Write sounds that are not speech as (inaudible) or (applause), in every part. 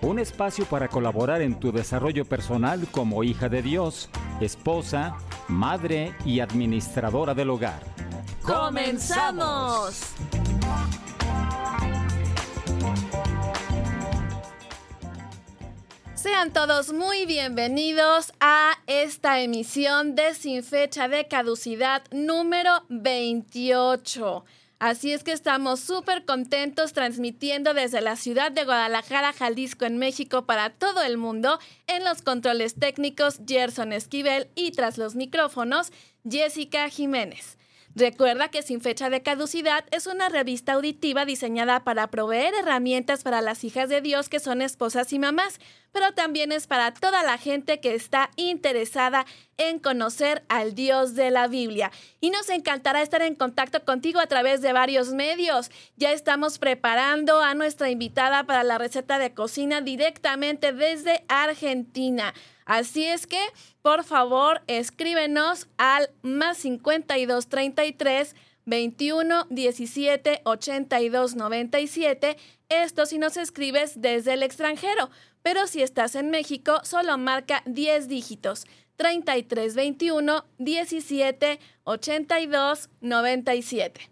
un espacio para colaborar en tu desarrollo personal como hija de Dios, esposa, madre y administradora del hogar. ¡Comenzamos! Sean todos muy bienvenidos a esta emisión de Sin Fecha de Caducidad número 28. Así es que estamos súper contentos transmitiendo desde la ciudad de Guadalajara, Jalisco, en México, para todo el mundo, en los controles técnicos Gerson Esquivel y tras los micrófonos Jessica Jiménez. Recuerda que Sin Fecha de Caducidad es una revista auditiva diseñada para proveer herramientas para las hijas de Dios que son esposas y mamás, pero también es para toda la gente que está interesada en conocer al Dios de la Biblia. Y nos encantará estar en contacto contigo a través de varios medios. Ya estamos preparando a nuestra invitada para la receta de cocina directamente desde Argentina. Así es que, por favor, escríbenos al más 52 33 21 17 82 97. Esto si nos escribes desde el extranjero. Pero si estás en México, solo marca 10 dígitos. 33 21 17 82 97.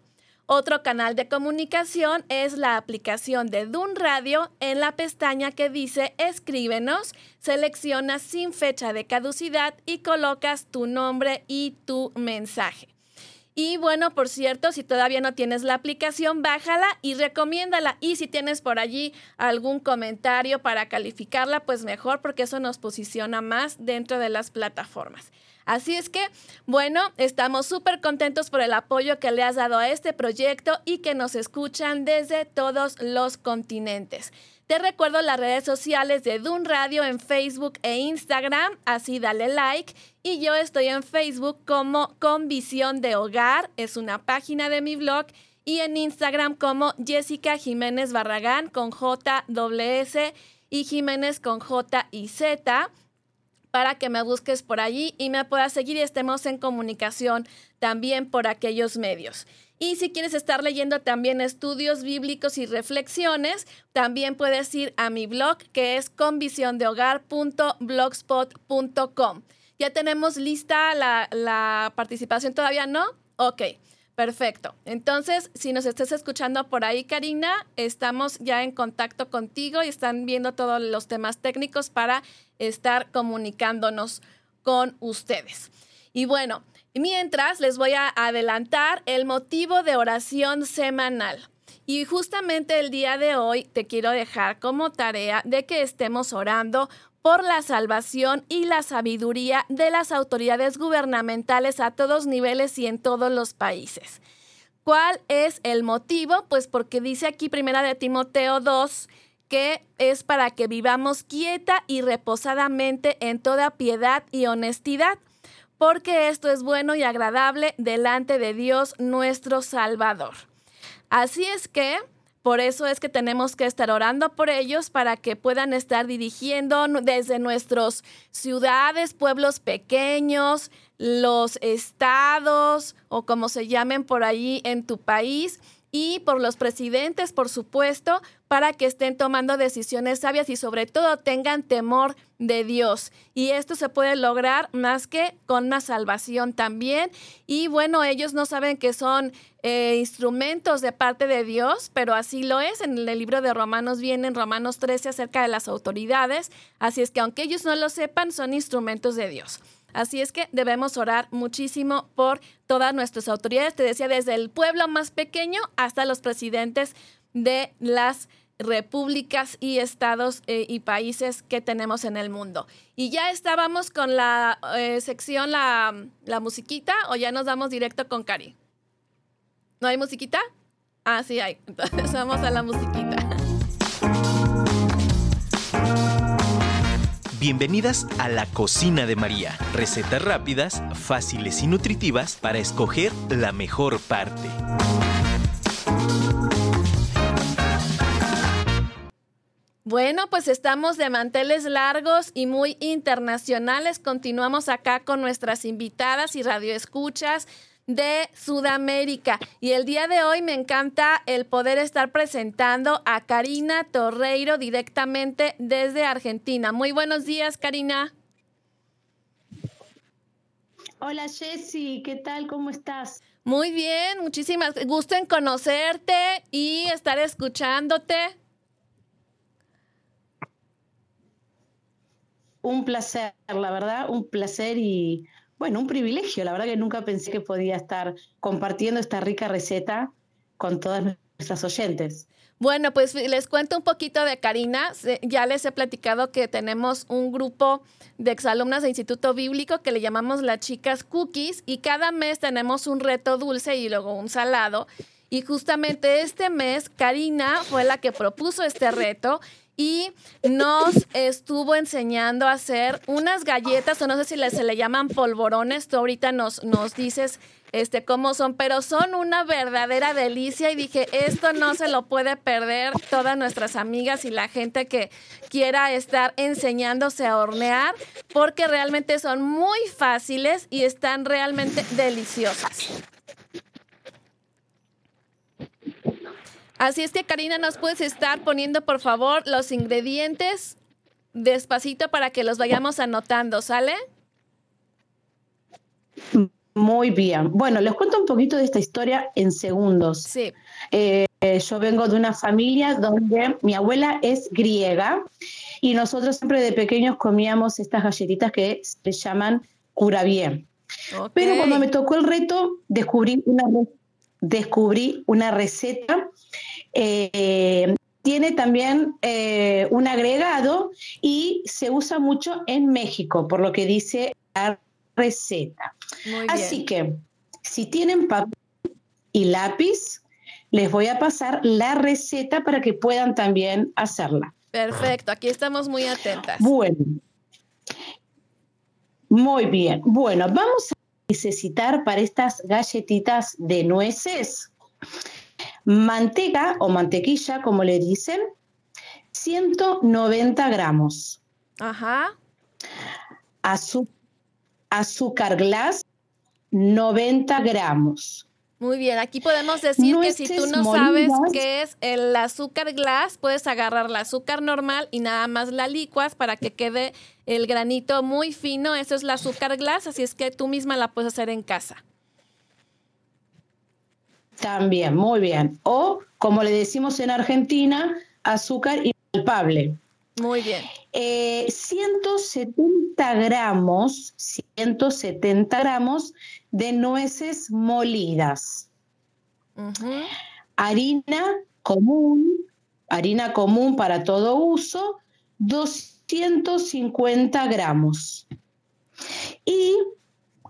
Otro canal de comunicación es la aplicación de Dun Radio en la pestaña que dice Escríbenos, seleccionas sin fecha de caducidad y colocas tu nombre y tu mensaje. Y bueno, por cierto, si todavía no tienes la aplicación, bájala y recomiéndala. Y si tienes por allí algún comentario para calificarla, pues mejor porque eso nos posiciona más dentro de las plataformas. Así es que, bueno, estamos súper contentos por el apoyo que le has dado a este proyecto y que nos escuchan desde todos los continentes. Te recuerdo las redes sociales de Dun Radio en Facebook e Instagram, así dale like. Y yo estoy en Facebook como Con Visión de Hogar, es una página de mi blog. Y en Instagram como Jessica Jiménez Barragán con J S y Jiménez con J y Z para que me busques por allí y me puedas seguir y estemos en comunicación también por aquellos medios. Y si quieres estar leyendo también estudios bíblicos y reflexiones, también puedes ir a mi blog que es convisiondehogar.blogspot.com. ¿Ya tenemos lista la, la participación? ¿Todavía no? Ok. Perfecto. Entonces, si nos estás escuchando por ahí, Karina, estamos ya en contacto contigo y están viendo todos los temas técnicos para estar comunicándonos con ustedes. Y bueno, mientras les voy a adelantar el motivo de oración semanal. Y justamente el día de hoy te quiero dejar como tarea de que estemos orando por la salvación y la sabiduría de las autoridades gubernamentales a todos niveles y en todos los países. ¿Cuál es el motivo? Pues porque dice aquí primera de Timoteo 2 que es para que vivamos quieta y reposadamente en toda piedad y honestidad, porque esto es bueno y agradable delante de Dios nuestro Salvador. Así es que por eso es que tenemos que estar orando por ellos para que puedan estar dirigiendo desde nuestras ciudades, pueblos pequeños, los estados o como se llamen por allí en tu país y por los presidentes, por supuesto, para que estén tomando decisiones sabias y sobre todo tengan temor de Dios. Y esto se puede lograr más que con una salvación también. Y bueno, ellos no saben que son eh, instrumentos de parte de Dios, pero así lo es. En el libro de Romanos viene en Romanos 13 acerca de las autoridades. Así es que aunque ellos no lo sepan, son instrumentos de Dios. Así es que debemos orar muchísimo por todas nuestras autoridades, te decía, desde el pueblo más pequeño hasta los presidentes de las repúblicas y estados eh, y países que tenemos en el mundo. Y ya estábamos con la eh, sección, la, la musiquita, o ya nos damos directo con Cari. ¿No hay musiquita? Ah, sí hay. (laughs) Entonces vamos a la musiquita. Bienvenidas a la cocina de María. Recetas rápidas, fáciles y nutritivas para escoger la mejor parte. Bueno, pues estamos de manteles largos y muy internacionales. Continuamos acá con nuestras invitadas y radioescuchas de Sudamérica. Y el día de hoy me encanta el poder estar presentando a Karina Torreiro directamente desde Argentina. Muy buenos días, Karina. Hola Jessy, ¿qué tal? ¿Cómo estás? Muy bien, muchísimas. Gusto en conocerte y estar escuchándote. Un placer, la verdad, un placer y bueno, un privilegio. La verdad que nunca pensé que podía estar compartiendo esta rica receta con todas nuestras oyentes. Bueno, pues les cuento un poquito de Karina. Ya les he platicado que tenemos un grupo de exalumnas de Instituto Bíblico que le llamamos las chicas cookies y cada mes tenemos un reto dulce y luego un salado. Y justamente este mes Karina fue la que propuso este reto y nos (laughs) estuvo enseñando a hacer unas galletas, o no sé si se le llaman polvorones, tú ahorita nos, nos dices este, cómo son, pero son una verdadera delicia y dije, esto no se lo puede perder todas nuestras amigas y la gente que quiera estar enseñándose a hornear, porque realmente son muy fáciles y están realmente deliciosas. Así es que Karina, nos puedes estar poniendo por favor los ingredientes despacito para que los vayamos anotando, ¿sale? Muy bien. Bueno, les cuento un poquito de esta historia en segundos. Sí. Eh, yo vengo de una familia donde mi abuela es griega y nosotros siempre de pequeños comíamos estas galletitas que se llaman curavier. Pero cuando me tocó el reto, descubrí una, descubrí una receta. Eh, tiene también eh, un agregado y se usa mucho en México, por lo que dice la receta. Así que, si tienen papel y lápiz, les voy a pasar la receta para que puedan también hacerla. Perfecto, aquí estamos muy atentas. Bueno, muy bien. Bueno, vamos a necesitar para estas galletitas de nueces manteca o mantequilla, como le dicen, 190 gramos. Ajá. azúcar glass, 90 gramos. Muy bien, aquí podemos decir que si tú no sabes qué es el azúcar glass, puedes agarrar la azúcar normal y nada más la licuas para que quede el granito muy fino. Eso es el azúcar glass, así es que tú misma la puedes hacer en casa. También, muy bien. O, como le decimos en Argentina, azúcar impalpable. Muy bien. 170 eh, gramos, 170 gramos de nueces molidas. Harina común, harina común para todo uso, 250 gramos. Y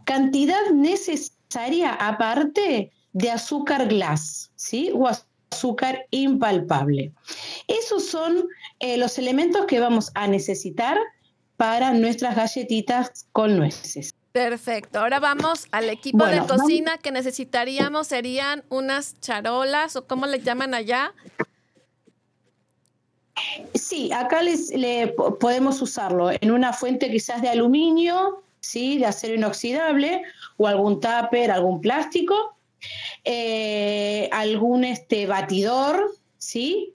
cantidad necesaria aparte de azúcar glass, ¿sí? O azúcar impalpable. Esos son eh, los elementos que vamos a necesitar para nuestras galletitas con nueces. Perfecto. Ahora vamos al equipo de cocina que necesitaríamos. Serían unas charolas o cómo le llaman allá. Sí, acá les, le, podemos usarlo en una fuente quizás de aluminio, ¿sí? de acero inoxidable o algún tupper, algún plástico, eh, algún este, batidor, ¿sí?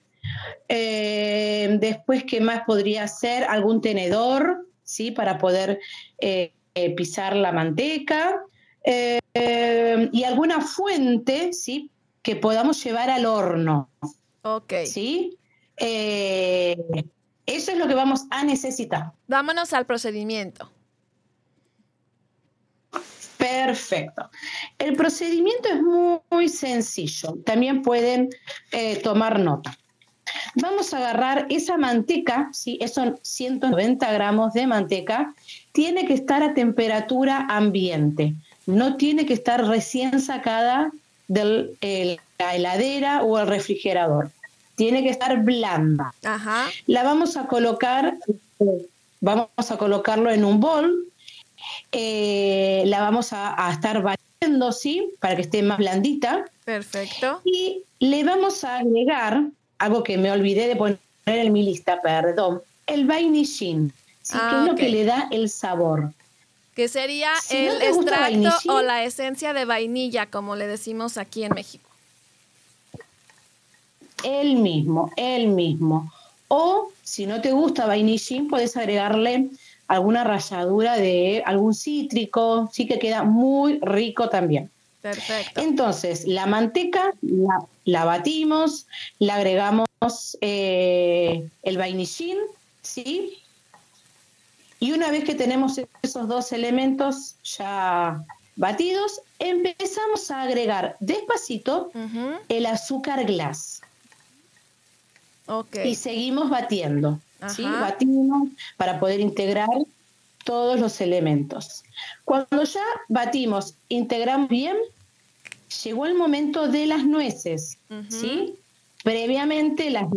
Eh, después, ¿qué más podría ser? Algún tenedor, ¿sí? Para poder eh, pisar la manteca y alguna fuente, ¿sí? Que podamos llevar al horno. Ok. ¿Sí? Eso es lo que vamos a necesitar. Vámonos al procedimiento. Perfecto. El procedimiento es muy, sencillo. También pueden tomar nota. Vamos a agarrar esa manteca, ¿sí? son 190 gramos de manteca, tiene que estar a temperatura ambiente, no tiene que estar recién sacada de la heladera o el refrigerador. Tiene que estar blanda. Ajá. La vamos a colocar vamos a colocarlo en un bol, eh, la vamos a, a estar batiendo, ¿sí? Para que esté más blandita. Perfecto. Y le vamos a agregar, algo que me olvidé de poner en mi lista, perdón, el vainillín, ¿sí? que es lo Ah, que le da el sabor. Que sería Si el extracto o la esencia de vainilla, como le decimos aquí en México. El mismo, el mismo. O si no te gusta vainillín, puedes agregarle alguna ralladura de algún cítrico, sí que queda muy rico también. Perfecto. Entonces, la manteca la, la batimos, le agregamos eh, el vainillín, ¿sí? Y una vez que tenemos esos dos elementos ya batidos, empezamos a agregar despacito el azúcar glass Ok. y seguimos batiendo, ¿sí? Batimos para poder integrar todos los elementos. Cuando ya batimos, integramos bien, llegó el momento de las nueces. ¿sí? Previamente las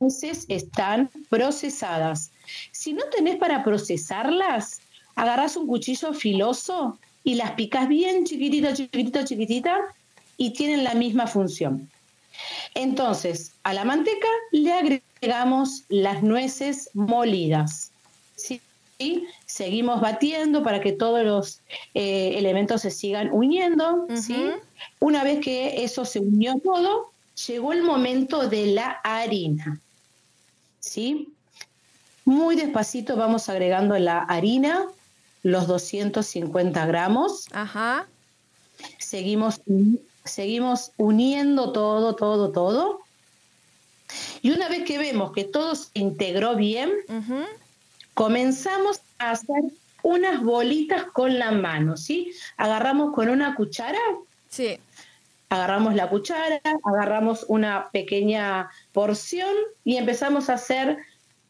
nueces están procesadas. Si no tenés para procesarlas, agarrás un cuchillo filoso y las picás bien chiquitita, chiquitita, chiquitita y tienen la misma función. Entonces, a la manteca le agregamos las nueces molidas. ¿sí? Seguimos batiendo para que todos los eh, elementos se sigan uniendo. Una vez que eso se unió todo, llegó el momento de la harina. ¿sí? Muy despacito vamos agregando la harina, los 250 gramos Ajá. seguimos, seguimos uniendo todo, todo, todo. Y una vez que vemos que todo se integró bien, comenzamos a hacer unas bolitas con la mano, ¿sí? Agarramos con una cuchara, Sí. agarramos la cuchara, agarramos una pequeña porción y empezamos a hacer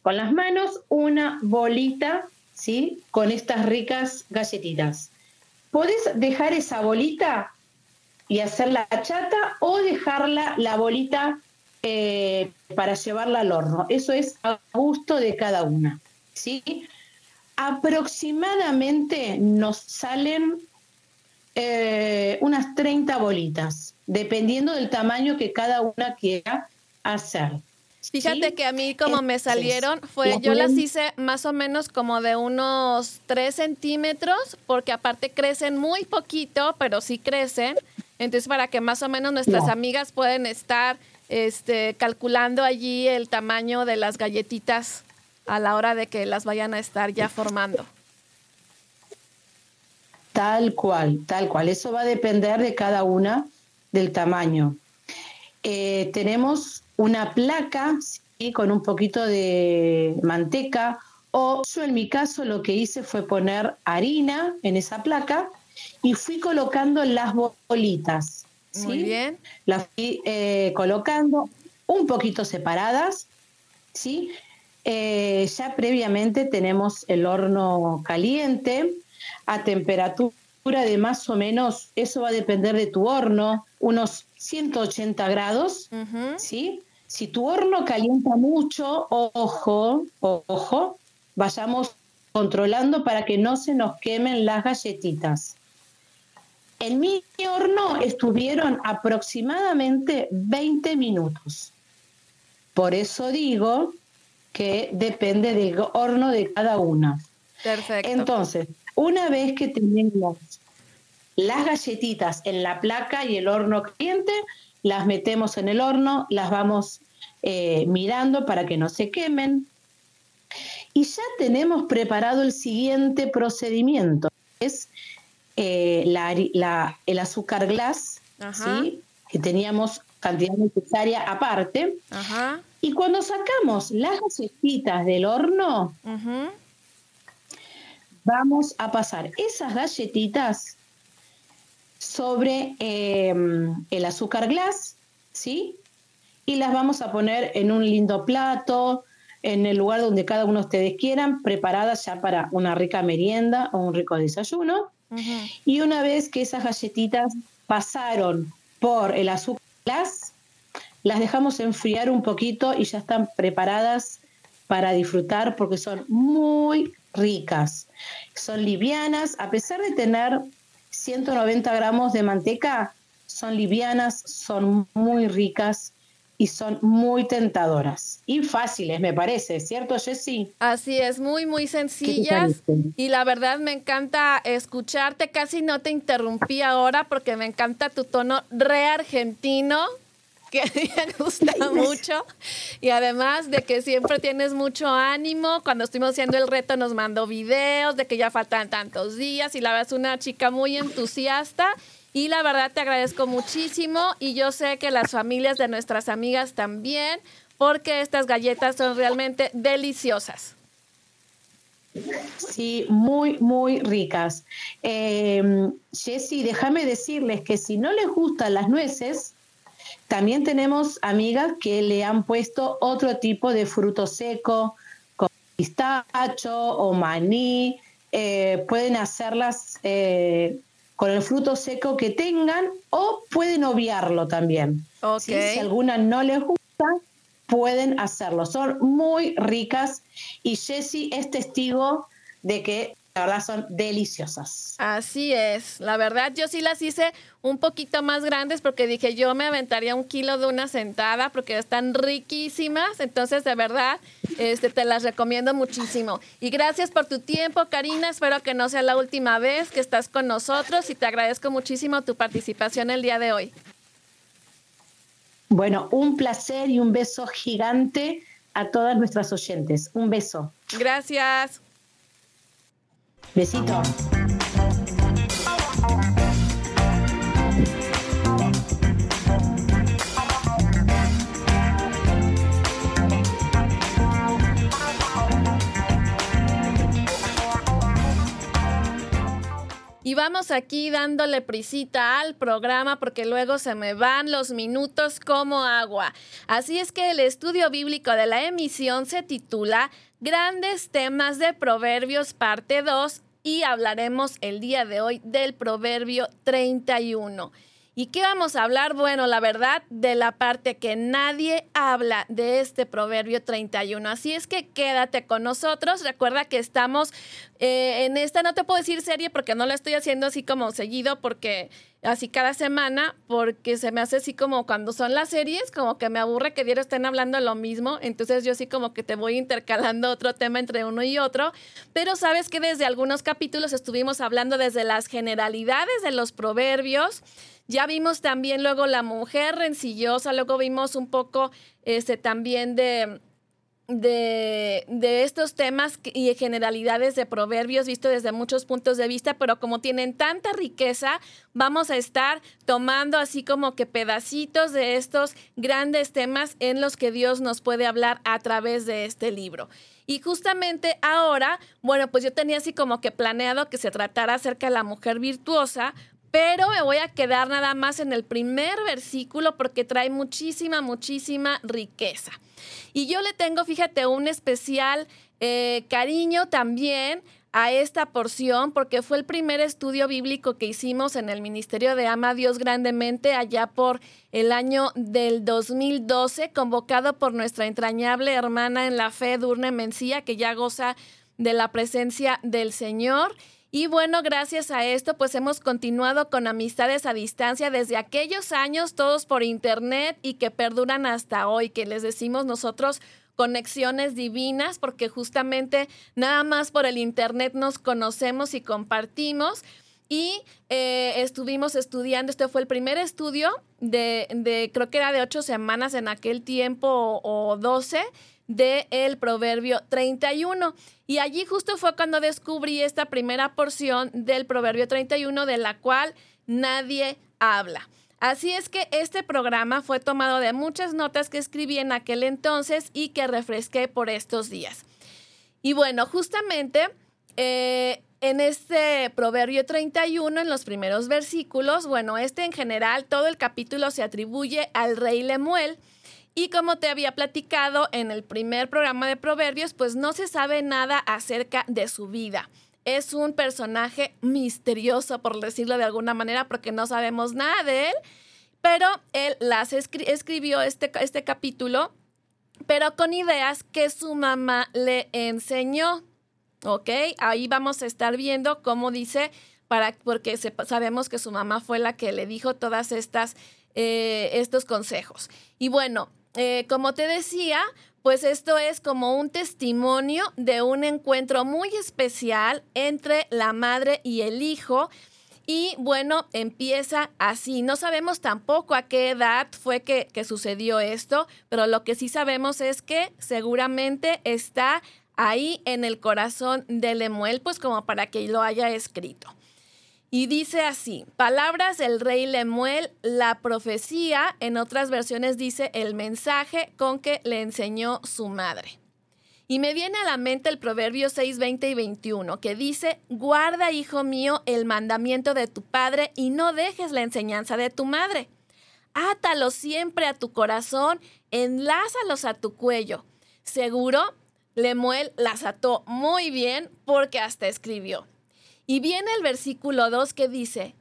con las manos una bolita, ¿sí? Con estas ricas galletitas. Podés dejar esa bolita y hacerla chata o dejarla la bolita eh, para llevarla al horno. Eso es a gusto de cada una, ¿sí? Aproximadamente nos salen eh, unas 30 bolitas, dependiendo del tamaño que cada una quiera hacer. Fíjate ¿sí? que a mí como me salieron fue, yo las hice más o menos como de unos 3 centímetros, porque aparte crecen muy poquito, pero sí crecen. Entonces para que más o menos nuestras amigas pueden estar este, calculando allí el tamaño de las galletitas a la hora de que las vayan a estar ya formando. Tal cual, tal cual. Eso va a depender de cada una del tamaño. Eh, tenemos una placa con un poquito de manteca o yo en mi caso lo que hice fue poner harina en esa placa y fui colocando las bolitas. ¿Sí? Muy bien. Las fui eh, colocando un poquito separadas, ¿sí? Eh, ya previamente tenemos el horno caliente a temperatura de más o menos, eso va a depender de tu horno, unos 180 grados. ¿sí? Si tu horno calienta mucho, ojo, ojo, vayamos controlando para que no se nos quemen las galletitas. En mi horno estuvieron aproximadamente 20 minutos. Por eso digo que depende del horno de cada una. Perfecto. Entonces, una vez que tenemos las galletitas en la placa y el horno caliente, las metemos en el horno, las vamos eh, mirando para que no se quemen. Y ya tenemos preparado el siguiente procedimiento, es eh, la hari- la- el azúcar glass, Ajá. ¿sí? que teníamos cantidad necesaria aparte. Ajá. Y cuando sacamos las galletitas del horno, vamos a pasar esas galletitas sobre eh, el azúcar glass, ¿sí? Y las vamos a poner en un lindo plato, en el lugar donde cada uno de ustedes quieran, preparadas ya para una rica merienda o un rico desayuno. Y una vez que esas galletitas pasaron por el azúcar glass, las dejamos enfriar un poquito y ya están preparadas para disfrutar porque son muy ricas. Son livianas, a pesar de tener 190 gramos de manteca, son livianas, son muy ricas y son muy tentadoras y fáciles, me parece, ¿cierto, Jessy? Así es, muy, muy sencillas. Y la verdad me encanta escucharte. Casi no te interrumpí ahora porque me encanta tu tono re argentino (laughs) que me gusta mucho. Y además de que siempre tienes mucho ánimo. Cuando estuvimos haciendo el reto nos mandó videos de que ya faltan tantos días y la verdad es una chica muy entusiasta y la verdad te agradezco muchísimo y yo sé que las familias de nuestras amigas también, porque estas galletas son realmente deliciosas. Sí, muy, muy ricas. Eh, Jessy, déjame decirles que si no les gustan las nueces, también tenemos amigas que le han puesto otro tipo de fruto seco, como pistacho o maní. Eh, pueden hacerlas eh, con el fruto seco que tengan o pueden obviarlo también. Si alguna no les gusta, pueden hacerlo. Son muy ricas y Jessie es testigo de que la verdad son deliciosas. Así es, la verdad yo sí las hice un poquito más grandes porque dije yo me aventaría un kilo de una sentada porque están riquísimas, entonces de verdad este, te las recomiendo muchísimo. Y gracias por tu tiempo, Karina, espero que no sea la última vez que estás con nosotros y te agradezco muchísimo tu participación el día de hoy. Bueno, un placer y un beso gigante a todas nuestras oyentes. Un beso. Gracias. Besito. Y vamos aquí dándole prisita al programa porque luego se me van los minutos como agua. Así es que el estudio bíblico de la emisión se titula Grandes temas de Proverbios parte 2 y hablaremos el día de hoy del Proverbio 31. ¿Y qué vamos a hablar? Bueno, la verdad, de la parte que nadie habla de este Proverbio 31. Así es que quédate con nosotros. Recuerda que estamos eh, en esta, no te puedo decir serie porque no la estoy haciendo así como seguido, porque así cada semana, porque se me hace así como cuando son las series, como que me aburre que diario estén hablando lo mismo. Entonces yo sí como que te voy intercalando otro tema entre uno y otro. Pero sabes que desde algunos capítulos estuvimos hablando desde las generalidades de los proverbios ya vimos también luego la mujer rencillosa, luego vimos un poco este, también de, de, estos temas y generalidades de proverbios visto desde muchos puntos de vista, pero como tienen tanta riqueza, vamos a estar tomando así como que pedacitos de estos grandes temas en los que Dios nos puede hablar a través de este libro. Y justamente ahora, bueno, pues yo tenía así como que planeado que se tratara acerca de la mujer virtuosa, pero me voy a quedar nada más en el primer versículo porque trae muchísima, muchísima riqueza. Y yo le tengo, fíjate, un especial eh, cariño también a esta porción porque fue el primer estudio bíblico que hicimos en el Ministerio de Ama Dios Grandemente allá por el año del 2012, convocado por nuestra entrañable hermana en la fe, Durne Mencía, que ya goza de la presencia del Señor. Y bueno, gracias a esto, pues hemos continuado con amistades a distancia desde aquellos años, todos por internet y que perduran hasta hoy, que les decimos nosotros conexiones divinas, porque justamente nada más por el internet nos conocemos y compartimos. Y eh, estuvimos estudiando, este fue el primer estudio de, de, creo que era de ocho semanas en aquel tiempo o doce, del el Proverbio 31. Y allí justo fue cuando descubrí esta primera porción del Proverbio 31 de la cual nadie habla. Así es que este programa fue tomado de muchas notas que escribí en aquel entonces y que refresqué por estos días. Y bueno, justamente eh, en este Proverbio 31, en los primeros versículos, bueno, este en general, todo el capítulo se atribuye al rey Lemuel y como te había platicado en el primer programa de Proverbios, pues no se sabe nada acerca de su vida. Es un personaje misterioso, por decirlo de alguna manera, porque no sabemos nada de él, pero él las escribió este, este capítulo pero con ideas que su mamá le enseñó. ¿Ok? Ahí vamos a estar viendo cómo dice, para, porque sabemos que su mamá fue la que le dijo todas estas, eh, estos consejos. Y bueno, eh, como te decía, pues esto es como un testimonio de un encuentro muy especial entre la madre y el hijo. Y bueno, empieza así. No sabemos tampoco a qué edad fue que, que, sucedió esto, pero lo que sí sabemos es que seguramente está ahí en el corazón de Lemuel, pues como para que lo haya escrito. Y dice así, palabras del rey Lemuel, la profecía, en otras versiones dice el mensaje con que le enseñó su madre. Y me viene a la mente el proverbio 6, 20 y 21, que dice, guarda, hijo mío, el mandamiento de tu padre y no dejes la enseñanza de tu madre. Átalos siempre a tu corazón, enlázalos a tu cuello. Seguro, Lemuel las ató muy bien porque hasta escribió. Y viene el versículo 2 que dice,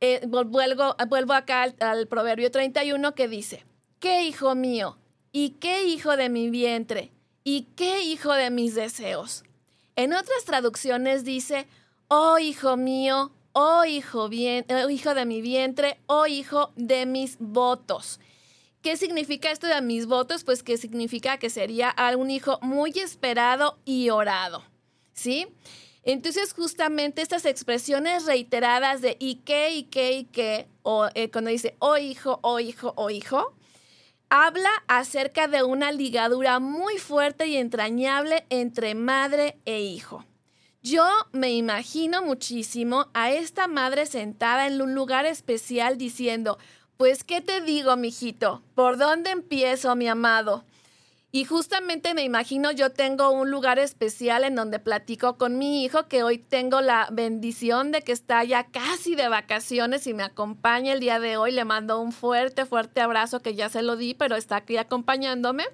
eh, vuelvo, vuelvo, acá al, proverbio 31 que dice, ¿qué hijo mío? ¿Y qué hijo de mi vientre? ¿Y qué hijo de mis deseos? En otras traducciones dice, oh hijo mío, oh hijo, bien, oh hijo de mi vientre, oh hijo de mis votos. ¿Qué significa esto de mis votos? Pues que significa que sería un hijo muy esperado y orado. ¿Sí? Entonces, justamente estas expresiones reiteradas de y qué, y qué, y qué, o eh, cuando dice oh hijo, oh hijo, oh hijo, habla acerca de una ligadura muy fuerte y entrañable entre madre e hijo. Yo me imagino muchísimo a esta madre sentada en un lugar especial diciendo, pues, ¿qué te digo, mijito? ¿Por dónde empiezo, mi amado? Y justamente me imagino, yo tengo un lugar especial en donde platico con mi hijo, que hoy tengo la bendición de que está ya casi de vacaciones y me acompaña el día de hoy. Le mando un fuerte, fuerte abrazo que ya se lo di, pero está aquí acompañándome.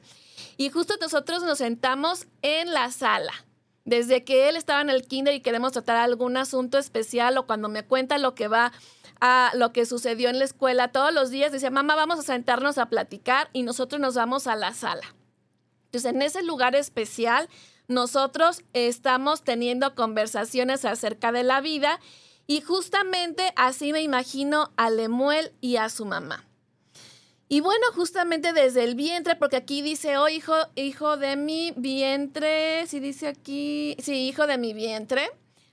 Y justo nosotros nos sentamos en la sala. Desde que él estaba en el kinder y queremos tratar algún asunto especial o cuando me cuenta lo que va a lo que sucedió en la escuela todos los días, decía, mamá, vamos a sentarnos a platicar y nosotros nos vamos a la sala. Entonces, en ese lugar especial, nosotros estamos teniendo conversaciones acerca de la vida y justamente así me imagino a Lemuel y a su mamá. Y bueno, justamente desde el vientre, porque aquí dice, oh hijo, hijo de mi vientre, si dice aquí, sí, hijo de mi vientre,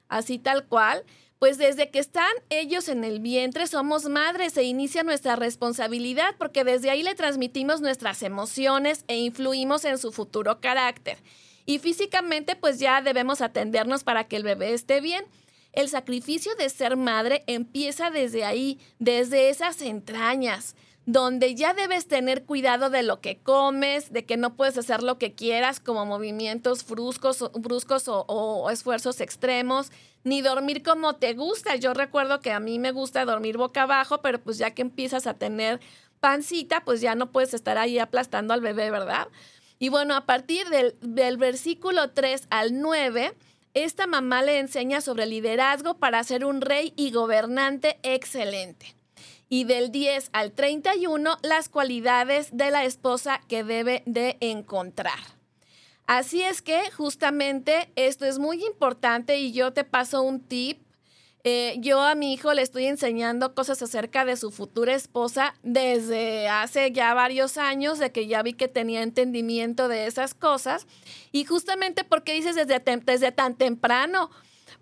así tal cual. Pues desde que están ellos en el vientre somos madres e inicia nuestra responsabilidad porque desde ahí le transmitimos nuestras emociones e influimos en su futuro carácter. Y físicamente pues ya debemos atendernos para que el bebé esté bien. El sacrificio de ser madre empieza desde ahí, desde esas entrañas donde ya debes tener cuidado de lo que comes, de que no puedes hacer lo que quieras como movimientos bruscos, bruscos o, esfuerzos extremos, ni dormir como te gusta. Yo recuerdo que a mí me gusta dormir boca abajo, pero pues ya que empiezas a tener pancita, pues ya no puedes estar ahí aplastando al bebé, ¿verdad? Y bueno, a partir del, del versículo 3 al 9, esta mamá le enseña sobre liderazgo para ser un rey y gobernante excelente y del 10 al 31 las cualidades de la esposa que debe de encontrar. Así es que justamente esto es muy importante y yo te paso un tip. Eh, yo a mi hijo le estoy enseñando cosas acerca de su futura esposa desde hace ya varios años, de que ya vi que tenía entendimiento de esas cosas. Y justamente porque dices desde, desde tan temprano,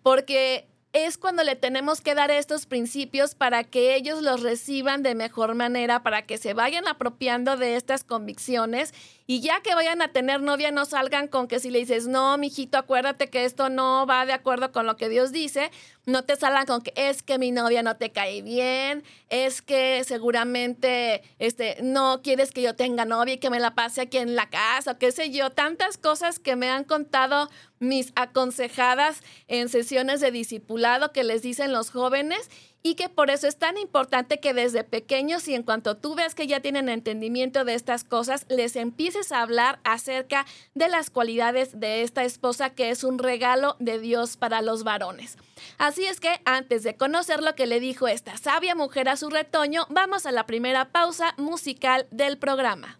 porque es cuando le tenemos que dar estos principios para que ellos los reciban de mejor manera, para que se vayan apropiando de estas convicciones y ya que vayan a tener novia no salgan con que si le dices, no, mijito, acuérdate que esto no va de acuerdo con lo que Dios dice, no te salgan con que es que mi novia no te cae bien, es que seguramente este, no quieres que yo tenga novia y que me la pase aquí en la casa, o qué sé yo, tantas cosas que me han contado mis aconsejadas en sesiones de discipulado que les dicen los jóvenes y que por eso es tan importante que desde pequeños y en cuanto tú ves que ya tienen entendimiento de estas cosas, les empieces a hablar acerca de las cualidades de esta esposa que es un regalo de Dios para los varones. Así es que antes de conocer lo que le dijo esta sabia mujer a su retoño, vamos a la primera pausa musical del programa.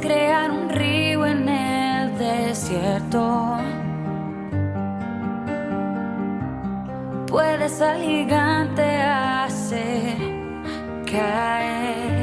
Crear un río en el desierto. Puedes al gigante hacer caer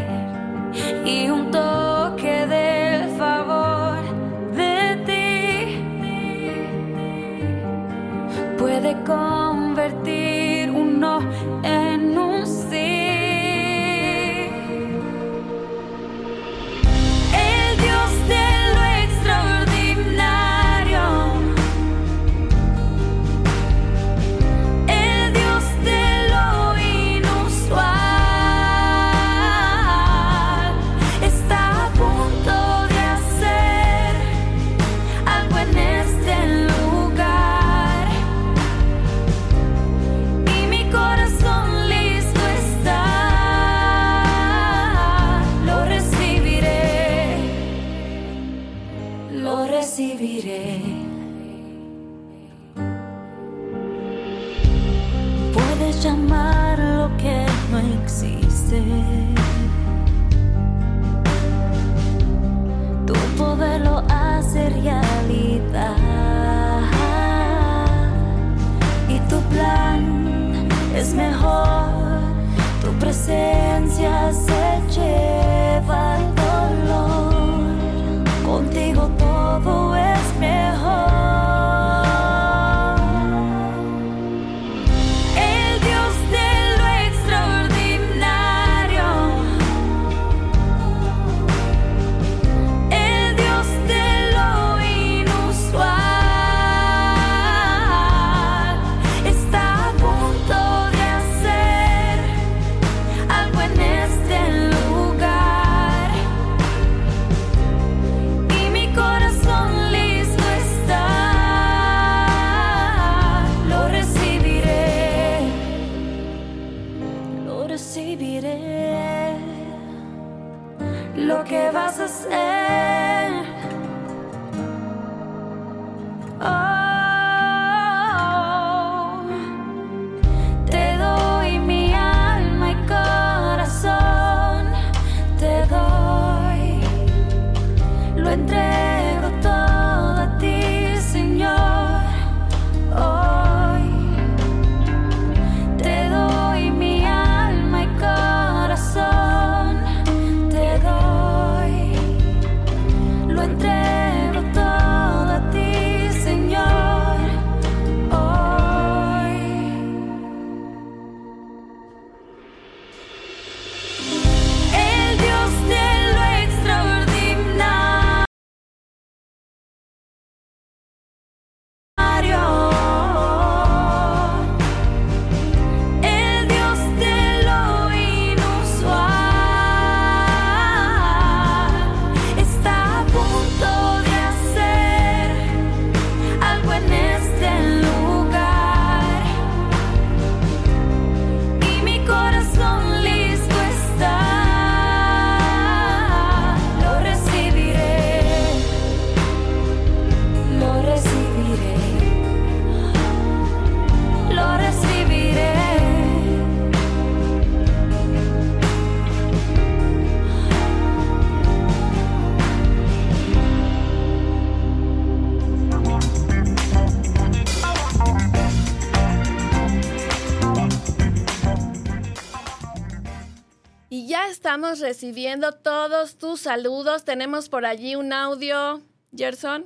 estamos recibiendo todos tus saludos. Tenemos por allí un audio, Gerson.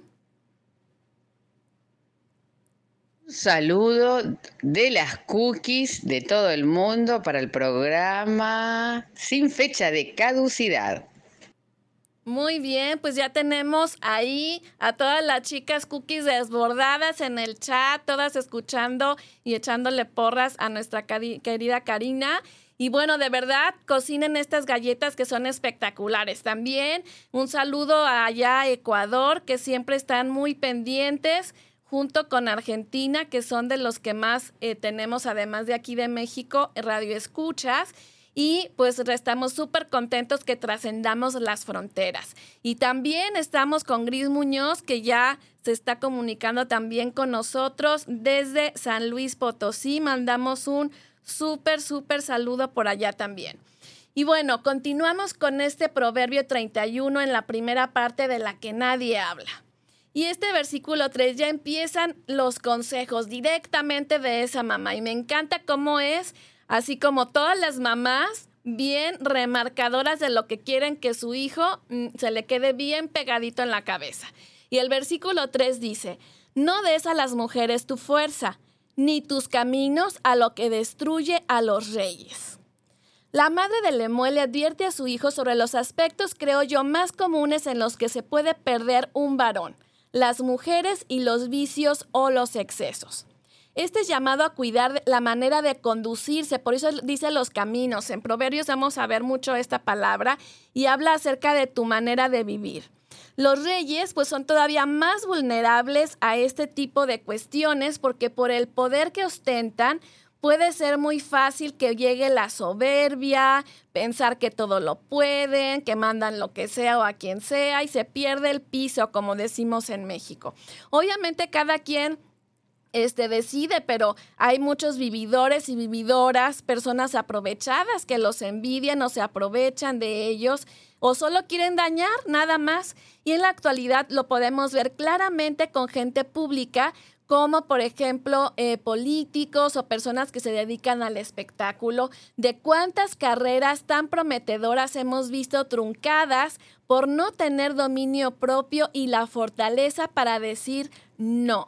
Un saludo de las cookies de todo el mundo para el programa sin fecha de caducidad. Muy bien, pues ya tenemos ahí a todas las chicas cookies desbordadas en el chat, todas escuchando y echándole porras a nuestra querida Karina. Y bueno, de verdad, cocinen estas galletas que son espectaculares. También un saludo allá a Ecuador, que siempre están muy pendientes, junto con Argentina, que son de los que más eh, tenemos, además de aquí de México, radio escuchas. Y pues estamos súper contentos que trascendamos las fronteras. Y también estamos con Gris Muñoz, que ya se está comunicando también con nosotros desde San Luis Potosí. Mandamos un súper, súper saludo por allá también. Y bueno, continuamos con este proverbio 31 en la primera parte de la que nadie habla. Y este versículo 3 ya empiezan los consejos directamente de esa mamá. Y me encanta cómo es, así como todas las mamás, bien remarcadoras de lo que quieren que su hijo mm, se le quede bien pegadito en la cabeza. Y el versículo 3 dice, no des a las mujeres tu fuerza, ni tus caminos a lo que destruye a los reyes. La madre de Lemuel le advierte a su hijo sobre los aspectos, creo yo, más comunes en los que se puede perder un varón, las mujeres y los vicios o los excesos. Este es llamado a cuidar la manera de conducirse, por eso dice los caminos. En Proverbios vamos a ver mucho esta palabra y habla acerca de tu manera de vivir. Los reyes pues son todavía más vulnerables a este tipo de cuestiones porque por el poder que ostentan puede ser muy fácil que llegue la soberbia, pensar que todo lo pueden, que mandan lo que sea o a quien sea y se pierde el piso, como decimos en México. Obviamente cada quien este, decide, pero hay muchos vividores y vividoras, personas aprovechadas que los envidian o se aprovechan de ellos o solo quieren dañar, nada más. Y en la actualidad lo podemos ver claramente con gente pública como por ejemplo eh, políticos o personas que se dedican al espectáculo, de cuántas carreras tan prometedoras hemos visto truncadas por no tener dominio propio y la fortaleza para decir no.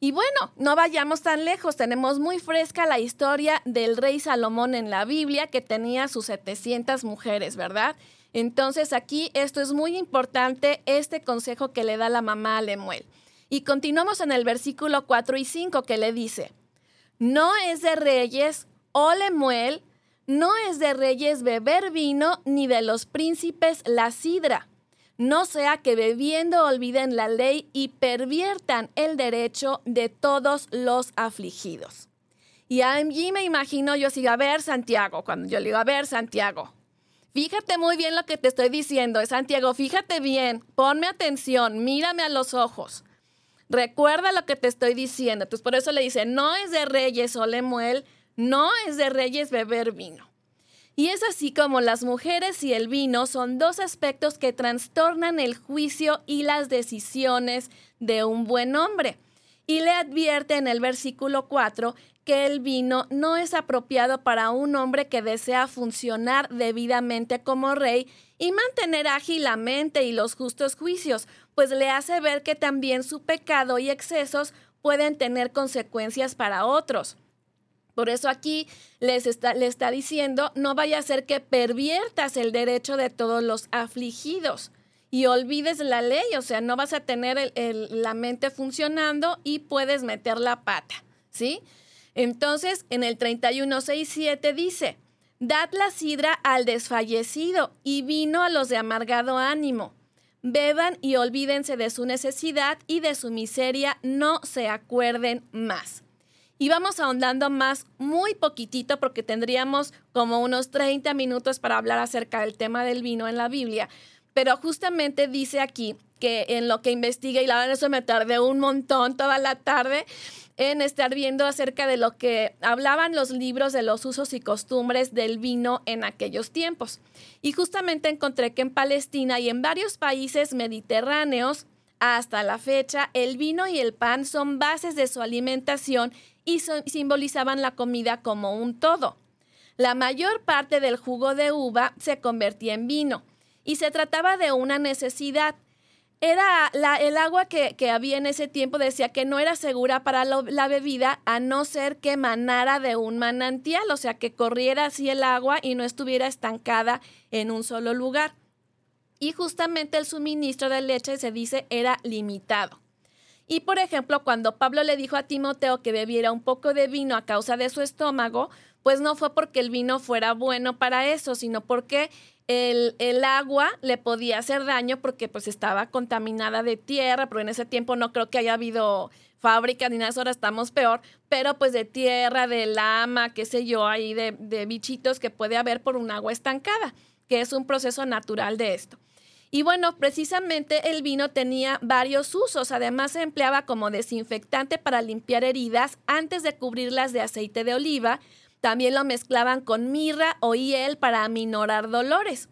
Y bueno, no vayamos tan lejos, tenemos muy fresca la historia del rey Salomón en la Biblia que tenía sus 700 mujeres, ¿verdad? Entonces aquí esto es muy importante, este consejo que le da la mamá a Lemuel. Y continuamos en el versículo 4 y 5 que le dice, no es de reyes, oh Lemuel, no es de reyes beber vino, ni de los príncipes la sidra. No sea que bebiendo olviden la ley y perviertan el derecho de todos los afligidos. Y allí me imagino yo si a ver Santiago, cuando yo le digo a ver Santiago, fíjate muy bien lo que te estoy diciendo, Santiago, fíjate bien, ponme atención, mírame a los ojos. Recuerda lo que te estoy diciendo. Entonces, por eso le dice, no es de reyes, o Lemuel, no es de reyes beber vino. Y es así como las mujeres y el vino son dos aspectos que trastornan el juicio y las decisiones de un buen hombre. Y le advierte en el versículo 4 que el vino no es apropiado para un hombre que desea funcionar debidamente como rey y mantener ágil la mente y los justos juicios, pues le hace ver que también su pecado y excesos pueden tener consecuencias para otros. Por eso aquí les le está diciendo, no vaya a ser que perviertas el derecho de todos los afligidos y olvides la ley, o sea, no vas a tener la mente funcionando y puedes meter la pata, ¿sí? Entonces, en el 31.6.7 dice, dad la sidra al desfallecido y vino a los de amargado ánimo beban y olvídense de su necesidad y de su miseria, no se acuerden más. Y vamos ahondando más muy poquitito porque tendríamos como unos 30 minutos para hablar acerca del tema del vino en la Biblia. Pero justamente dice aquí que en lo que investiga, y la verdad eso me tardé un montón toda la tarde, en estar viendo acerca de lo que hablaban los libros de los usos y costumbres del vino en aquellos tiempos. Y justamente encontré que en Palestina y en varios países mediterráneos, hasta la fecha, el vino y el pan son bases de su alimentación y simbolizaban la comida como un todo. La mayor parte del jugo de uva se convertía en vino y se trataba de una necesidad era el agua que, había en ese tiempo decía que no era segura para la bebida a no ser que manara de un manantial, o sea, que corriera así el agua y no estuviera estancada en un solo lugar. Y justamente el suministro de leche se dice era limitado. Y por ejemplo, cuando Pablo le dijo a Timoteo que bebiera un poco de vino a causa de su estómago, pues no fue porque el vino fuera bueno para eso, sino porque el, agua le podía hacer daño porque pues estaba contaminada de tierra, pero en ese tiempo no creo que haya habido fábricas ni nada, ahora estamos peor, pero pues de tierra, de lama, qué sé yo, ahí de, de bichitos que puede haber por un agua estancada, que es un proceso natural de esto. Y bueno, precisamente el vino tenía varios usos. Además, se empleaba como desinfectante para limpiar heridas antes de cubrirlas de aceite de oliva También lo mezclaban con mirra o hiel para aminorar dolores.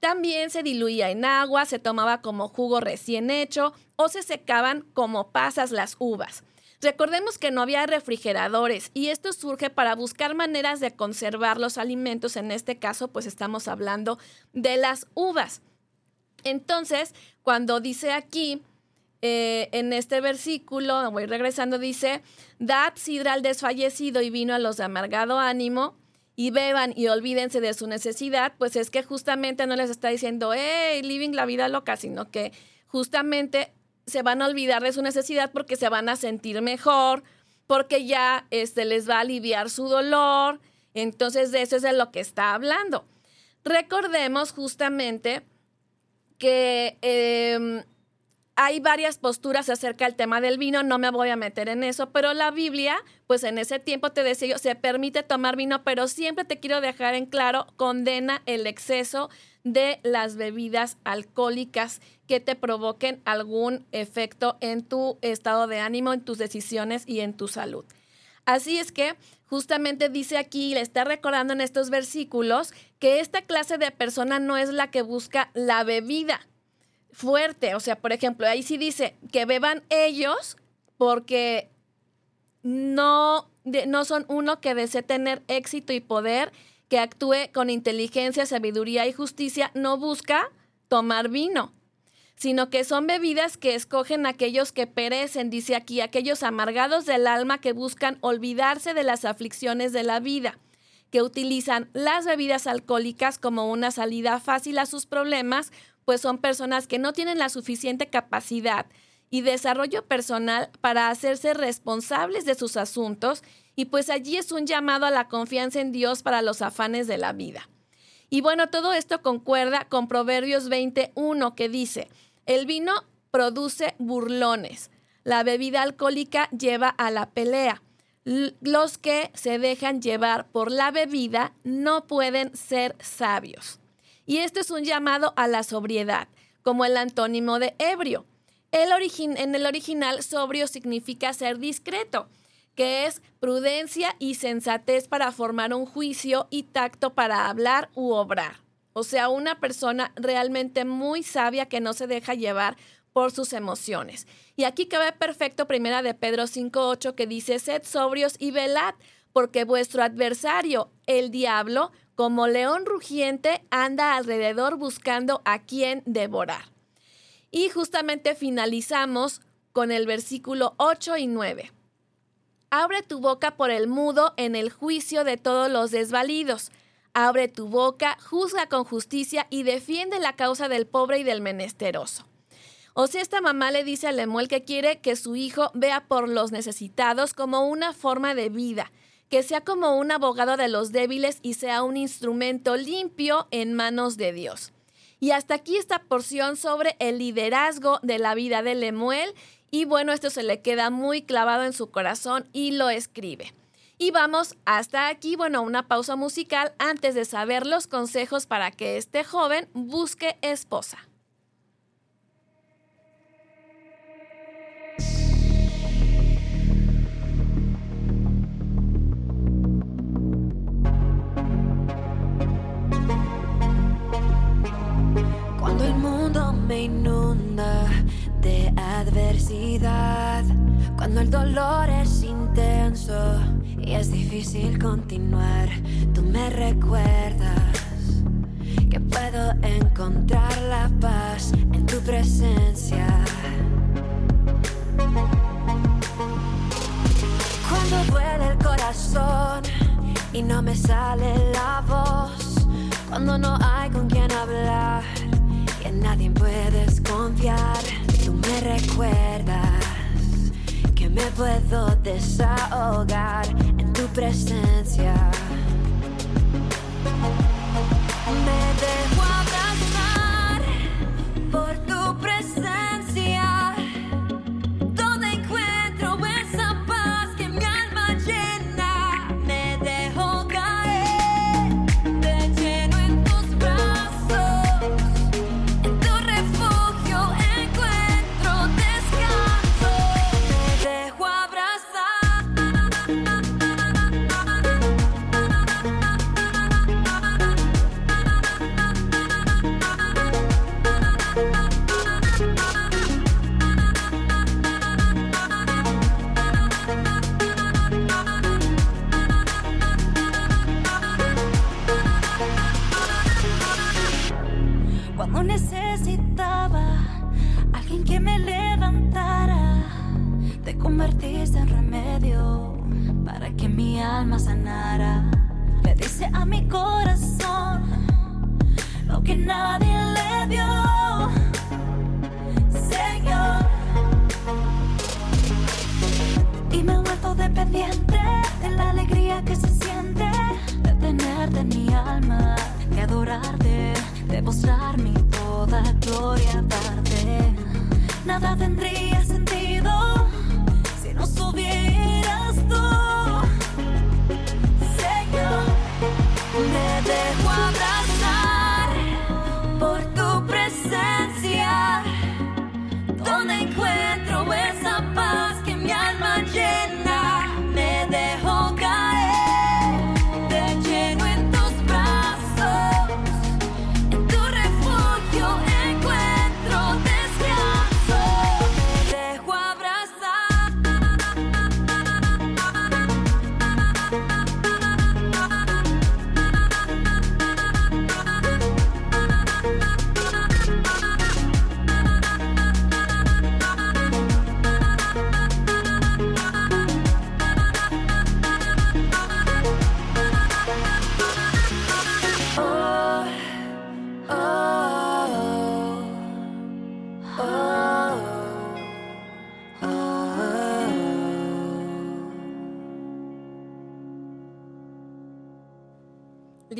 También se diluía en agua, se tomaba como jugo recién hecho o se secaban como pasas las uvas. Recordemos que no había refrigeradores y esto surge para buscar maneras de conservar los alimentos. En este caso, pues estamos hablando de las uvas. Entonces, cuando dice aquí, eh, en este versículo, voy regresando, dice, dad sidra al desfallecido y vino a los de amargado ánimo y beban y olvídense de su necesidad, pues es que justamente no les está diciendo, hey, living la vida loca, sino que justamente se van a olvidar de su necesidad porque se van a sentir mejor, porque ya este, les va a aliviar su dolor. Entonces, de eso es de lo que está hablando. Recordemos justamente que em, hay varias posturas acerca del tema del vino, no me voy a meter en eso, pero la Biblia, pues en ese tiempo te decía yo, se permite tomar vino, pero siempre te quiero dejar en claro, condena el exceso de las bebidas alcohólicas que te provoquen algún efecto en tu estado de ánimo, en tus decisiones y en tu salud. Así es que justamente dice aquí, le está recordando en estos versículos, que esta clase de persona no es la que busca la bebida fuerte. O sea, por ejemplo, ahí sí dice que beban ellos porque no, no son uno que desee tener éxito y poder que actúe con inteligencia, sabiduría y justicia no busca tomar vino, sino que son bebidas que escogen aquellos que perecen, dice aquí, aquellos amargados del alma que buscan olvidarse de las aflicciones de la vida, que utilizan las bebidas alcohólicas como una salida fácil a sus problemas, pues son personas que no tienen la suficiente capacidad y desarrollo personal para hacerse responsables de sus asuntos y pues allí es un llamado a la confianza en Dios para los afanes de la vida. Y bueno, todo esto concuerda con Proverbios 21 que dice, el vino produce burlones, la bebida alcohólica lleva a la pelea. Los que se dejan llevar por la bebida no pueden ser sabios. Y esto es un llamado a la sobriedad, como el antónimo de ebrio. El en el original, sobrio significa ser discreto que es prudencia y sensatez para formar un juicio y tacto para hablar u obrar. O sea, una persona realmente muy sabia que no se deja llevar por sus emociones. Y aquí cabe perfecto primera de Pedro 5.8 que dice, sed sobrios y velad, porque vuestro adversario, el diablo, como león rugiente, anda alrededor buscando a quien devorar. Y justamente finalizamos con el versículo 8 y 9. Abre tu boca por el mudo en el juicio de todos los desvalidos. Abre tu boca, juzga con justicia y defiende la causa del pobre y del menesteroso. O sea, esta mamá le dice a Lemuel que quiere que su hijo vea por los necesitados como una forma de vida, que sea como un abogado de los débiles y sea un instrumento limpio en manos de Dios. Y hasta aquí esta porción sobre el liderazgo de la vida de Lemuel y bueno, esto se le queda muy clavado en su corazón y lo escribe. Y vamos hasta aquí, bueno, una pausa musical antes de saber los consejos para que este joven busque esposa. Me inunda de adversidad, cuando el dolor es intenso y es difícil continuar, tú me recuerdas que puedo encontrar la paz en tu presencia. Cuando duele el corazón y no me sale la voz, cuando no hay con quien hablar y en nadie puedes confiar me recuerdas que me puedo desahogar en tu presencia. Me dejo abrazar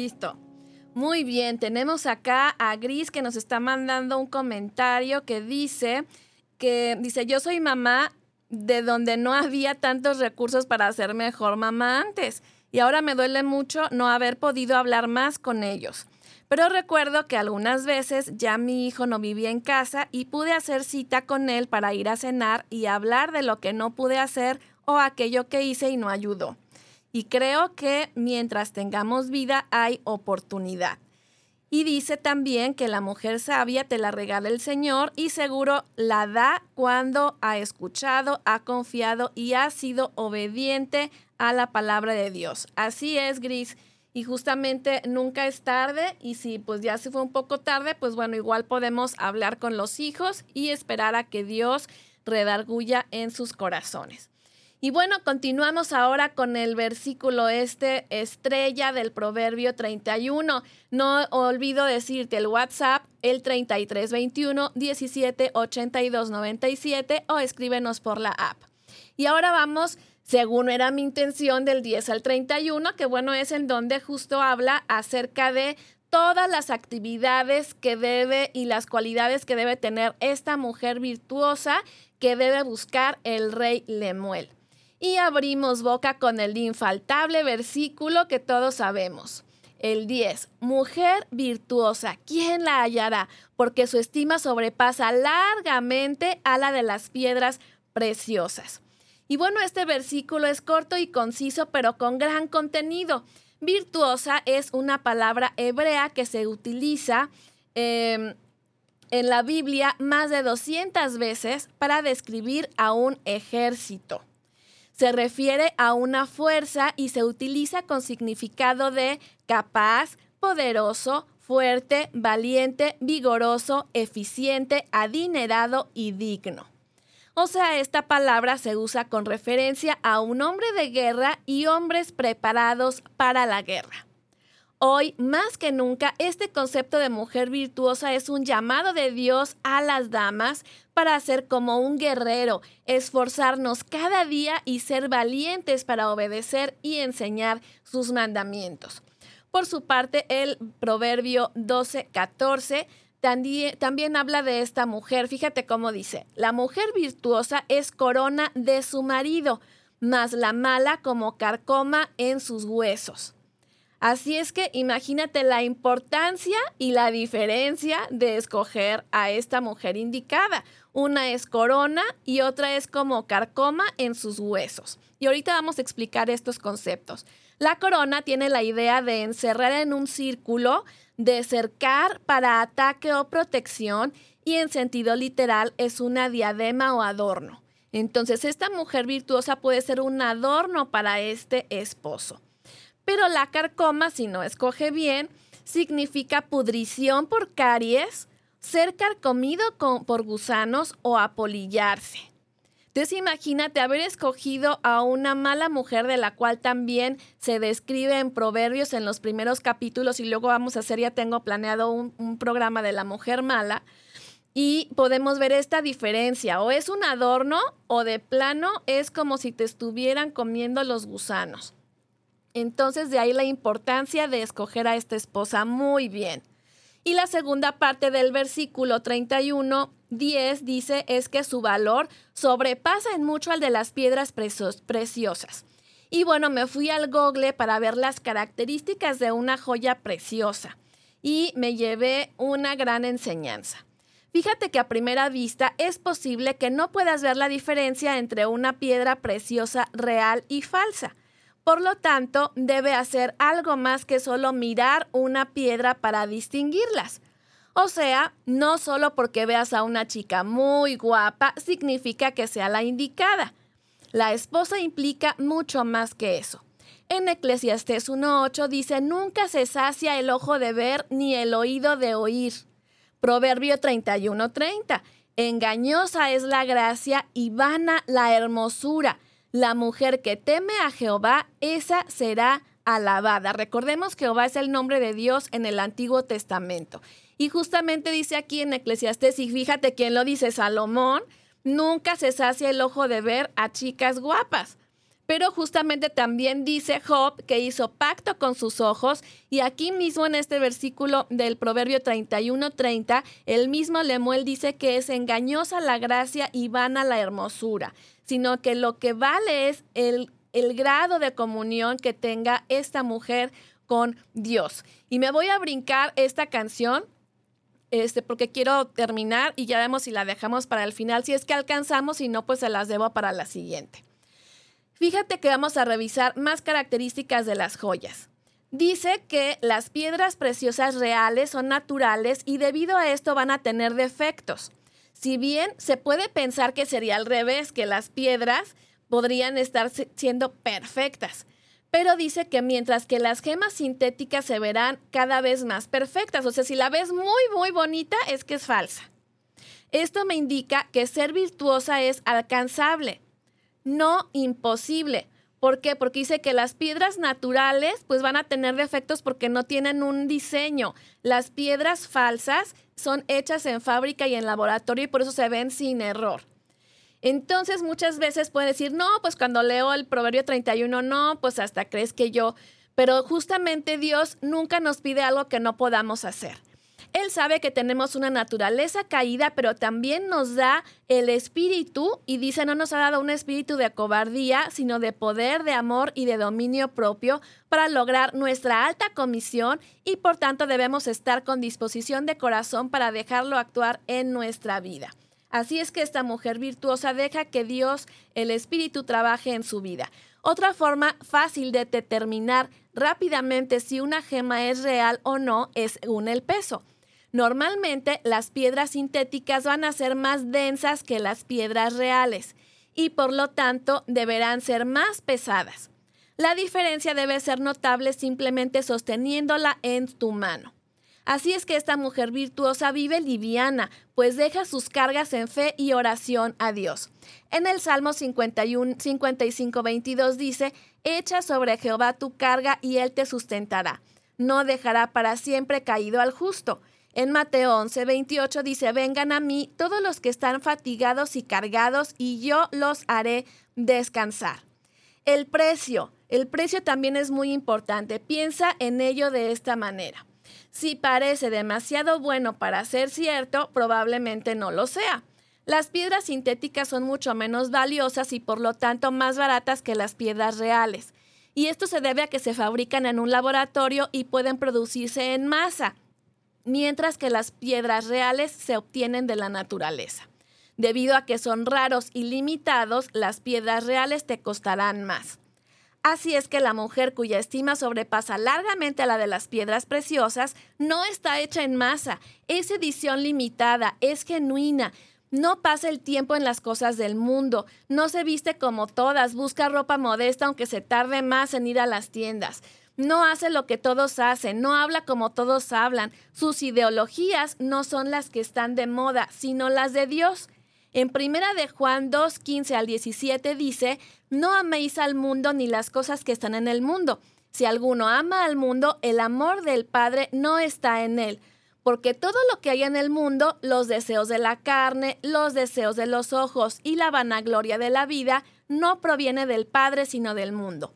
Listo. Muy bien, tenemos acá a Gris que nos está mandando un comentario que dice que dice, "Yo soy mamá de donde no había tantos recursos para ser mejor mamá antes y ahora me duele mucho no haber podido hablar más con ellos." Pero recuerdo que algunas veces ya mi hijo no vivía en casa y pude hacer cita con él para ir a cenar y hablar de lo que no pude hacer o aquello que hice y no ayudó. Y creo que mientras tengamos vida hay oportunidad. Y dice también que la mujer sabia te la regala el Señor y seguro la da cuando ha escuchado, ha confiado y ha sido obediente a la palabra de Dios. Así es, Gris. Y justamente nunca es tarde y si pues ya se fue un poco tarde, pues bueno, igual podemos hablar con los hijos y esperar a que Dios redarguya en sus corazones. Y bueno, continuamos ahora con el versículo este, estrella del Proverbio 31. No olvido decirte el WhatsApp, el 3321 17 82 97 o escríbenos por la app. Y ahora vamos, según era mi intención, del 10 al 31, que bueno, es en donde justo habla acerca de todas las actividades que debe y las cualidades que debe tener esta mujer virtuosa que debe buscar el rey Lemuel y abrimos boca con el infaltable versículo que todos sabemos. El 10. Mujer virtuosa, ¿quién la hallará? Porque su estima sobrepasa largamente a la de las piedras preciosas. Y bueno, este versículo es corto y conciso, pero con gran contenido. Virtuosa es una palabra hebrea que se utiliza eh, en la Biblia más de 200 veces para describir a un ejército se refiere a una fuerza y se utiliza con significado de capaz, poderoso, fuerte, valiente, vigoroso, eficiente, adinerado y digno. O sea, esta palabra se usa con referencia a un hombre de guerra y hombres preparados para la guerra. Hoy, más que nunca, este concepto de mujer virtuosa es un llamado de Dios a las damas para ser como un guerrero, esforzarnos cada día y ser valientes para obedecer y enseñar sus mandamientos. Por su parte, el Proverbio 12, 14 también, también, habla de esta mujer. Fíjate cómo dice, la mujer virtuosa es corona de su marido, mas la mala como carcoma en sus huesos. Así es que imagínate la importancia y la diferencia de escoger a esta mujer indicada. Una es corona y otra es como carcoma en sus huesos. Y ahorita vamos a explicar estos conceptos. La corona tiene la idea de encerrar en un círculo, de cercar para ataque o protección y en sentido literal es una diadema o adorno. Entonces esta mujer virtuosa puede ser un adorno para este esposo. Pero la carcoma, si no escoge bien, significa pudrición por caries, ser carcomido por gusanos o apolillarse. Entonces imagínate haber escogido a una mala mujer de la cual también se describe en Proverbios en los primeros capítulos y luego vamos a hacer, ya tengo planeado un, un programa de la mujer mala y podemos ver esta diferencia, o es un adorno o de plano es como si te estuvieran comiendo los gusanos. Entonces de ahí la importancia de escoger a esta esposa muy bien. Y la segunda parte del versículo 31, 10 dice es que su valor sobrepasa en mucho al de las piedras preciosas. Y bueno, me fui al Google para ver las características de una joya preciosa y me llevé una gran enseñanza. Fíjate que a primera vista es posible que no puedas ver la diferencia entre una piedra preciosa real y falsa. Por lo tanto, debe hacer algo más que solo mirar una piedra para distinguirlas. O sea, no solo porque veas a una chica muy guapa significa que sea la indicada. La esposa implica mucho más que eso. En Eclesiastés 1.8 dice, nunca se sacia el ojo de ver ni el oído de oír. Proverbio 31.30, engañosa es la gracia y vana la hermosura la mujer que teme a Jehová, esa será alabada. Recordemos que Jehová es el nombre de Dios en el Antiguo Testamento. Y justamente dice aquí en Eclesiastés, y fíjate quién lo dice, Salomón, nunca se sacia el ojo de ver a chicas guapas. Pero justamente también dice Job que hizo pacto con sus ojos y aquí mismo en este versículo del Proverbio 31:30, el mismo Lemuel dice que es engañosa la gracia y vana la hermosura sino que lo que vale es el, el grado de comunión que tenga esta mujer con Dios. Y me voy a brincar esta canción este, porque quiero terminar y ya vemos si la dejamos para el final. Si es que alcanzamos, si no, pues se las debo para la siguiente. Fíjate que vamos a revisar más características de las joyas. Dice que las piedras preciosas reales son naturales y debido a esto van a tener defectos. Si bien se puede pensar que sería al revés, que las piedras podrían estar siendo perfectas, pero dice que mientras que las gemas sintéticas se verán cada vez más perfectas, o sea, si la ves muy, muy bonita, es que es falsa. Esto me indica que ser virtuosa es alcanzable, no imposible. ¿Por qué? Porque dice que las piedras naturales pues van a tener defectos porque no tienen un diseño. Las piedras falsas son hechas en fábrica y en laboratorio y por eso se ven sin error. Entonces muchas veces puede decir, no, pues cuando leo el Proverbio 31, no, pues hasta crees que yo, pero justamente Dios nunca nos pide algo que no podamos hacer. Él sabe que tenemos una naturaleza caída, pero también nos da el espíritu y dice, no nos ha dado un espíritu de cobardía, sino de poder, de amor y de dominio propio para lograr nuestra alta comisión y por tanto debemos estar con disposición de corazón para dejarlo actuar en nuestra vida. Así es que esta mujer virtuosa deja que Dios, el Espíritu, trabaje en su vida. Otra forma fácil de determinar rápidamente si una gema es real o no es según el peso. Normalmente las piedras sintéticas van a ser más densas que las piedras reales y por lo tanto deberán ser más pesadas. La diferencia debe ser notable simplemente sosteniéndola en tu mano. Así es que esta mujer virtuosa vive liviana, pues deja sus cargas en fe y oración a Dios. En el Salmo 51, 55, 22 dice, Echa sobre Jehová tu carga y él te sustentará. No dejará para siempre caído al justo. En Mateo 11, 28 dice, vengan a mí todos los que están fatigados y cargados y yo los haré descansar. El precio, el precio también es muy importante. Piensa en ello de esta manera. Si parece demasiado bueno para ser cierto, probablemente no lo sea. Las piedras sintéticas son mucho menos valiosas y por lo tanto más baratas que las piedras reales. Y esto se debe a que se fabrican en un laboratorio y pueden producirse en masa mientras que las piedras reales se obtienen de la naturaleza. Debido a que son raros y limitados, las piedras reales te costarán más. Así es que la mujer cuya estima sobrepasa largamente a la de las piedras preciosas no está hecha en masa, es edición limitada, es genuina, no pasa el tiempo en las cosas del mundo, no se viste como todas, busca ropa modesta aunque se tarde más en ir a las tiendas no hace lo que todos hacen, no habla como todos hablan. Sus ideologías no son las que están de moda, sino las de Dios. En primera de Juan 2, 15 al 17 dice, no améis al mundo ni las cosas que están en el mundo. Si alguno ama al mundo, el amor del Padre no está en él. Porque todo lo que hay en el mundo, los deseos de la carne, los deseos de los ojos y la vanagloria de la vida, no proviene del Padre, sino del mundo.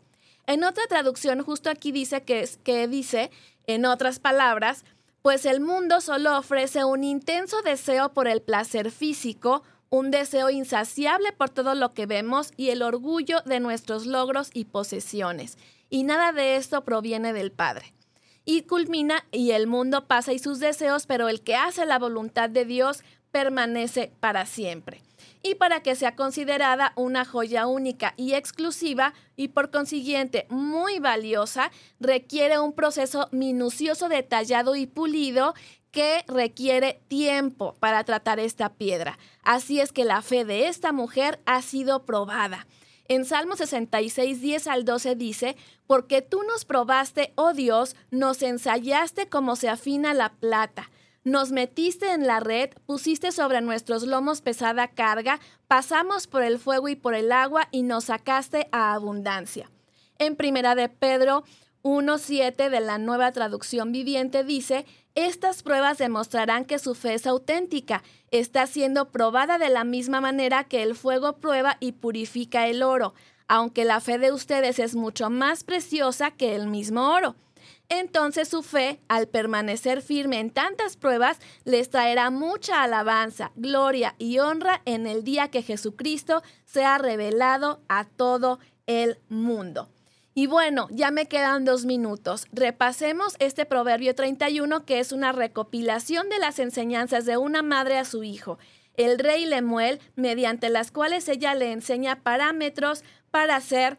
En otra traducción, justo aquí dice que, que dice, en otras palabras, pues el mundo solo ofrece un intenso deseo por el placer físico, un deseo insaciable por todo lo que vemos y el orgullo de nuestros logros y posesiones. Y nada de esto proviene del Padre. Y culmina y el mundo pasa y sus deseos, pero el que hace la voluntad de Dios permanece para siempre. Y para que sea considerada una joya única y exclusiva y por consiguiente muy valiosa, requiere un proceso minucioso, detallado y pulido que requiere tiempo para tratar esta piedra. Así es que la fe de esta mujer ha sido probada. En Salmo 66, 10 al 12 dice, porque tú nos probaste, oh Dios, nos ensayaste como se afina la plata. Nos metiste en la red, pusiste sobre nuestros lomos pesada carga, pasamos por el fuego y por el agua y nos sacaste a abundancia. En primera de Pedro 1.7 de la nueva traducción viviente dice, estas pruebas demostrarán que su fe es auténtica, está siendo probada de la misma manera que el fuego prueba y purifica el oro, aunque la fe de ustedes es mucho más preciosa que el mismo oro. Entonces su fe, al permanecer firme en tantas pruebas, les traerá mucha alabanza, gloria y honra en el día que Jesucristo sea revelado a todo el mundo. Y bueno, ya me quedan dos minutos. Repasemos este Proverbio 31 que es una recopilación de las enseñanzas de una madre a su hijo, el rey Lemuel, mediante las cuales ella le enseña parámetros para ser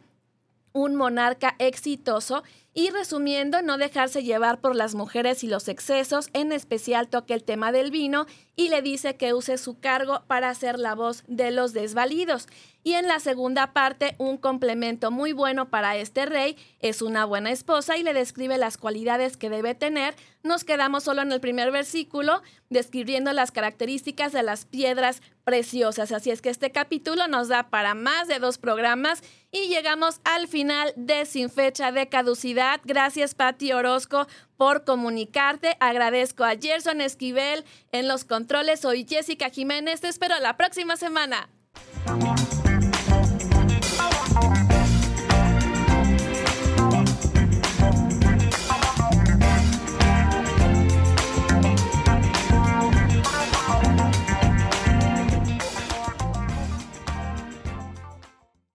un monarca exitoso y resumiendo, no dejarse llevar por las mujeres y los excesos, en especial toque el tema del vino y le dice que use su cargo para ser la voz de los desvalidos. Y en la segunda parte, un complemento muy bueno para este rey es una buena esposa y le describe las cualidades que debe tener. Nos quedamos solo en el primer versículo describiendo las características de las piedras preciosas. Así es que este capítulo nos da para más de dos programas y llegamos al final de Sin Fecha de Caducidad. Gracias, Patti Orozco, por comunicarte. Agradezco a Gerson Esquivel en los controles. Soy Jessica Jiménez. Te espero la próxima semana.